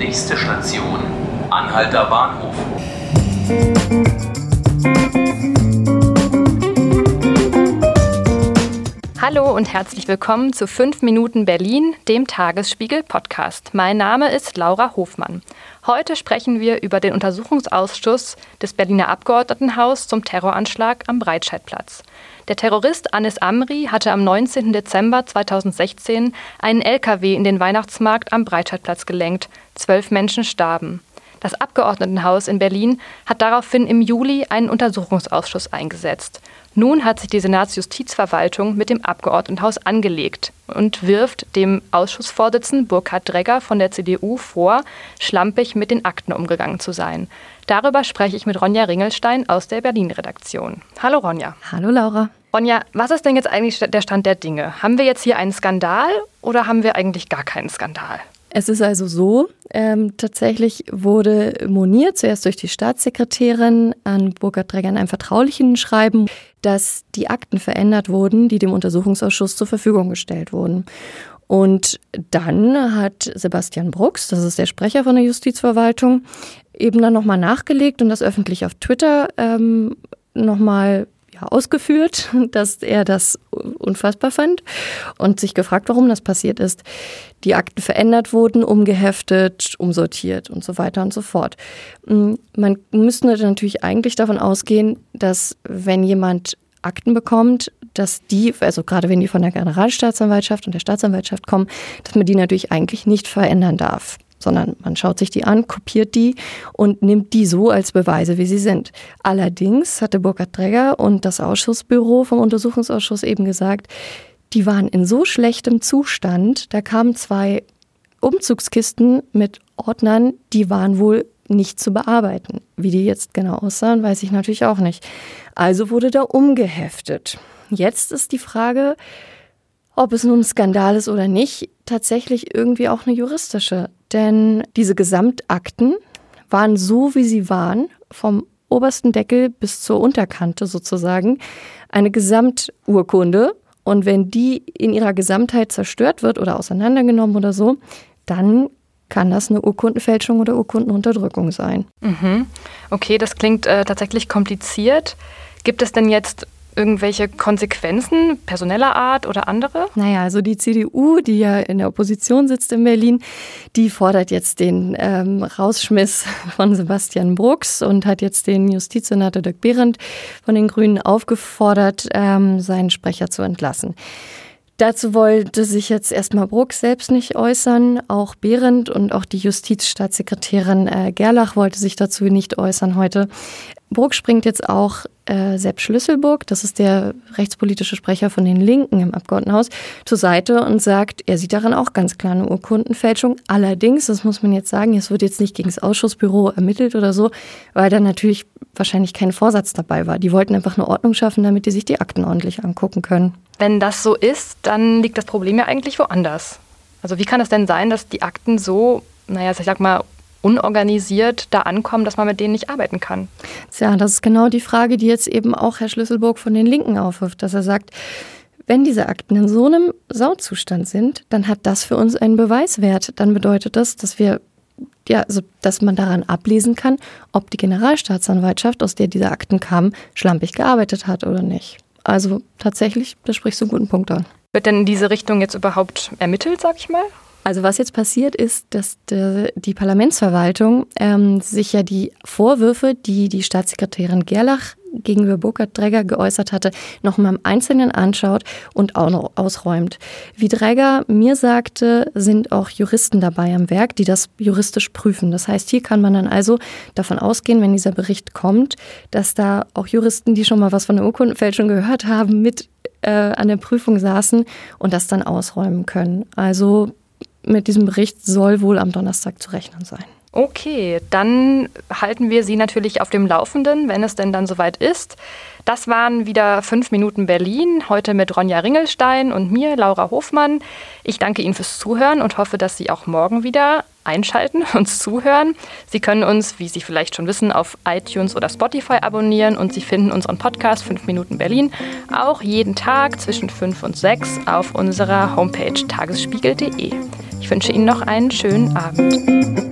Nächste Station, Anhalter Bahnhof. Hallo und herzlich willkommen zu 5 Minuten Berlin, dem Tagesspiegel Podcast. Mein Name ist Laura Hofmann. Heute sprechen wir über den Untersuchungsausschuss des Berliner Abgeordnetenhaus zum Terroranschlag am Breitscheidplatz. Der Terrorist Anis Amri hatte am 19. Dezember 2016 einen LKW in den Weihnachtsmarkt am Breitscheidplatz gelenkt. Zwölf Menschen starben. Das Abgeordnetenhaus in Berlin hat daraufhin im Juli einen Untersuchungsausschuss eingesetzt. Nun hat sich die Senatsjustizverwaltung mit dem Abgeordnetenhaus angelegt und wirft dem Ausschussvorsitzenden Burkhard Dregger von der CDU vor, schlampig mit den Akten umgegangen zu sein. Darüber spreche ich mit Ronja Ringelstein aus der Berlin-Redaktion. Hallo Ronja. Hallo Laura. Ronja, was ist denn jetzt eigentlich der Stand der Dinge? Haben wir jetzt hier einen Skandal oder haben wir eigentlich gar keinen Skandal? Es ist also so, ähm, tatsächlich wurde moniert, zuerst durch die Staatssekretärin an Burkhard Dregger in einem vertraulichen Schreiben, dass die Akten verändert wurden, die dem Untersuchungsausschuss zur Verfügung gestellt wurden. Und dann hat Sebastian Brucks, das ist der Sprecher von der Justizverwaltung, eben dann nochmal nachgelegt und das öffentlich auf Twitter ähm, nochmal ausgeführt, dass er das unfassbar fand und sich gefragt, warum das passiert ist. Die Akten verändert wurden, umgeheftet, umsortiert und so weiter und so fort. Mm, man müsste natürlich eigentlich davon ausgehen, dass wenn jemand Akten bekommt, dass die, also gerade wenn die von der Generalstaatsanwaltschaft und der Staatsanwaltschaft kommen, dass man die natürlich eigentlich nicht verändern darf sondern man schaut sich die an, kopiert die und nimmt die so als Beweise, wie sie sind. Allerdings hatte Burkhard Träger und das Ausschussbüro vom Untersuchungsausschuss eben gesagt, die waren in so schlechtem Zustand, da kamen zwei Umzugskisten mit Ordnern, die waren wohl nicht zu bearbeiten. Wie die jetzt genau aussahen, weiß ich natürlich auch nicht. Also wurde da umgeheftet. Jetzt ist die Frage, ob es nun ein Skandal ist oder nicht, tatsächlich irgendwie auch eine juristische. Denn diese Gesamtakten waren so, wie sie waren, vom obersten Deckel bis zur Unterkante sozusagen, eine Gesamturkunde. Und wenn die in ihrer Gesamtheit zerstört wird oder auseinandergenommen oder so, dann kann das eine Urkundenfälschung oder Urkundenunterdrückung sein. Mhm. Okay, das klingt äh, tatsächlich kompliziert. Gibt es denn jetzt irgendwelche Konsequenzen personeller Art oder andere? Naja, also die CDU, die ja in der Opposition sitzt in Berlin, die fordert jetzt den ähm, Rausschmiss von Sebastian Brucks und hat jetzt den Justizsenator Dirk Behrendt von den Grünen aufgefordert, ähm, seinen Sprecher zu entlassen. Dazu wollte sich jetzt erstmal Bruck selbst nicht äußern. Auch Behrendt und auch die Justizstaatssekretärin äh, Gerlach wollte sich dazu nicht äußern heute. Bruck springt jetzt auch äh, Sepp Schlüsselburg, das ist der rechtspolitische Sprecher von den Linken im Abgeordnetenhaus, zur Seite und sagt, er sieht darin auch ganz klar eine Urkundenfälschung. Allerdings, das muss man jetzt sagen, es wird jetzt nicht gegen das Ausschussbüro ermittelt oder so, weil da natürlich wahrscheinlich kein Vorsatz dabei war. Die wollten einfach eine Ordnung schaffen, damit die sich die Akten ordentlich angucken können. Wenn das so ist, dann liegt das Problem ja eigentlich woanders. Also wie kann es denn sein, dass die Akten so, naja, ich sag mal, unorganisiert da ankommen, dass man mit denen nicht arbeiten kann. Tja, das ist genau die Frage, die jetzt eben auch Herr Schlüsselburg von den Linken aufwirft, dass er sagt, wenn diese Akten in so einem Sauzustand sind, dann hat das für uns einen Beweiswert. Dann bedeutet das, dass wir ja, also, dass man daran ablesen kann, ob die Generalstaatsanwaltschaft, aus der diese Akten kamen, schlampig gearbeitet hat oder nicht. Also tatsächlich, da sprichst du einen guten Punkt an. Wird denn in diese Richtung jetzt überhaupt ermittelt, sag ich mal? Also was jetzt passiert ist, dass die Parlamentsverwaltung ähm, sich ja die Vorwürfe, die die Staatssekretärin Gerlach gegenüber Burkhard Dregger geäußert hatte, nochmal im Einzelnen anschaut und auch noch ausräumt. Wie Dregger mir sagte, sind auch Juristen dabei am Werk, die das juristisch prüfen. Das heißt, hier kann man dann also davon ausgehen, wenn dieser Bericht kommt, dass da auch Juristen, die schon mal was von der Urkundenfälschung gehört haben, mit äh, an der Prüfung saßen und das dann ausräumen können. Also mit diesem Bericht soll wohl am Donnerstag zu rechnen sein. Okay, dann halten wir Sie natürlich auf dem Laufenden, wenn es denn dann soweit ist. Das waren wieder fünf Minuten Berlin, heute mit Ronja Ringelstein und mir, Laura Hofmann. Ich danke Ihnen fürs Zuhören und hoffe, dass Sie auch morgen wieder einschalten, uns zuhören. Sie können uns, wie Sie vielleicht schon wissen, auf iTunes oder Spotify abonnieren und Sie finden unseren Podcast 5 Minuten Berlin auch jeden Tag zwischen 5 und 6 auf unserer Homepage tagesspiegel.de. Ich wünsche Ihnen noch einen schönen Abend.